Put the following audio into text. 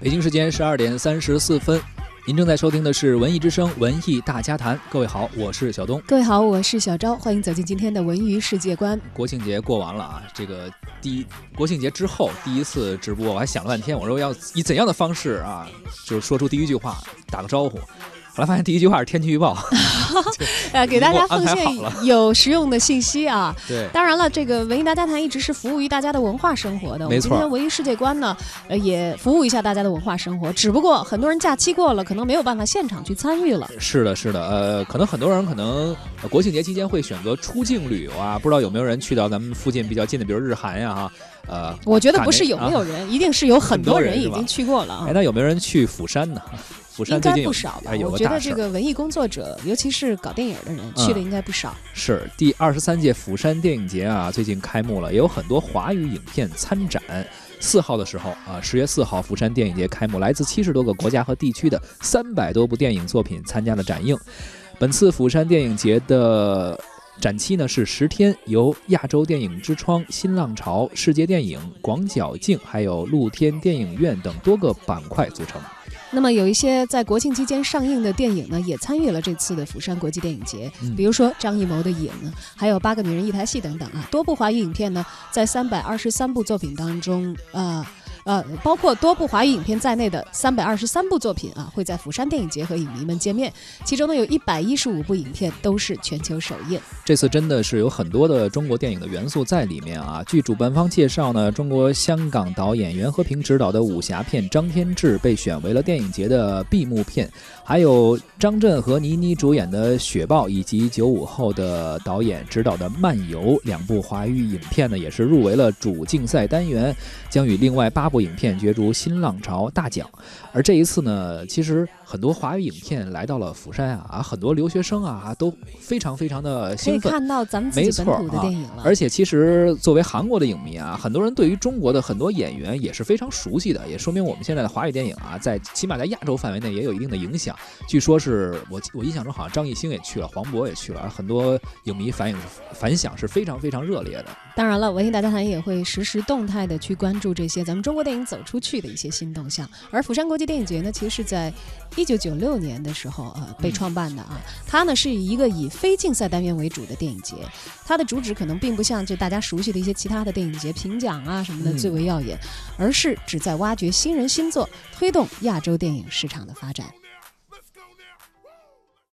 北京时间十二点三十四分，您正在收听的是《文艺之声·文艺大家谈》。各位好，我是小东。各位好，我是小昭，欢迎走进今天的文娱世界观。国庆节过完了啊，这个第一国庆节之后第一次直播，我还想了半天，我说要以怎样的方式啊，就是说出第一句话，打个招呼。后来发现第一句话是天气预报，呃，给大家奉献 有实用的信息啊。对，当然了，这个文艺大家谈一直是服务于大家的文化生活的。我没错们今天文艺世界观呢，呃，也服务一下大家的文化生活。只不过很多人假期过了，可能没有办法现场去参与了。是的，是的，呃，可能很多人可能呃国庆节期间会选择出境旅游啊，不知道有没有人去到咱们附近比较近的，比如日韩呀、哈，呃，我觉得不是有没有啊人，一定是有很很多多人已经去过了啊哎，。那有没有人去釜山呢？釜山应最近不少吧我觉。得这个文艺工作者，尤其是搞电影的人，去的嗯应该不少。是第二十三届釜山电影节啊，最近开幕了，也有很多华语影片参展。四号的时候啊，十月四号，釜山电影节开幕，来自七十多个国家和地区的三百多部电影作品参加了展映。本次釜山电影节的展期呢是十天，由亚洲电影之窗、新浪潮、世界电影、广角镜，还有露天电影院等多个板块组成。那么有一些在国庆期间上映的电影呢，也参与了这次的釜山国际电影节，嗯比如说张艺谋的《影》呢，还有《八个女人一台戏》等等啊，多部华语影片呢，在三百二十三部作品当中，呃。呃，包括多部华语影片在内的三百二十三部作品啊，会在釜山电影节和影迷们见面。其中呢，有一百一十五部影片都是全球首映。这次真的是有很多的中国电影的元素在里面啊！据主办方介绍呢，中国香港导演袁和平执导的武侠片《张天志》被选为了电影节的闭幕片，还有张震和倪妮主演的《雪豹》，以及九五后的导演执导的《漫游》两部华语影片呢，也是入围了主竞赛单元，将与另外八部影片角逐新浪潮大奖。而这一次呢，其实很多华语影片来到了釜山啊，啊很多留学生啊都非常非常的可以兴奋。看到咱们自没己本土的错啊电影了。而且其实作为韩国的影迷啊，很多人对于中国的很多演员也是非常熟悉的，也说明我们现在的华语电影啊，在起码在亚洲范围内也有一定的影响。据说是我我印象中好像张艺兴也去了，黄渤也去了，很多影迷反应反响是非常非常热烈的。当然了，文艺大家谈也会实时动态的去关注这些咱们中国电影走出去的一些新动向。而釜山国际电影节呢，其实是在一九九六年的时候呃被创办的啊，它呢是以一个以非竞赛单元为主的电影节，它的主旨可能并不像就大家熟悉的一些其他的电影节评奖啊什么的嗯最为耀眼，而是旨在挖掘新人新作，推动亚洲电影市场的发展。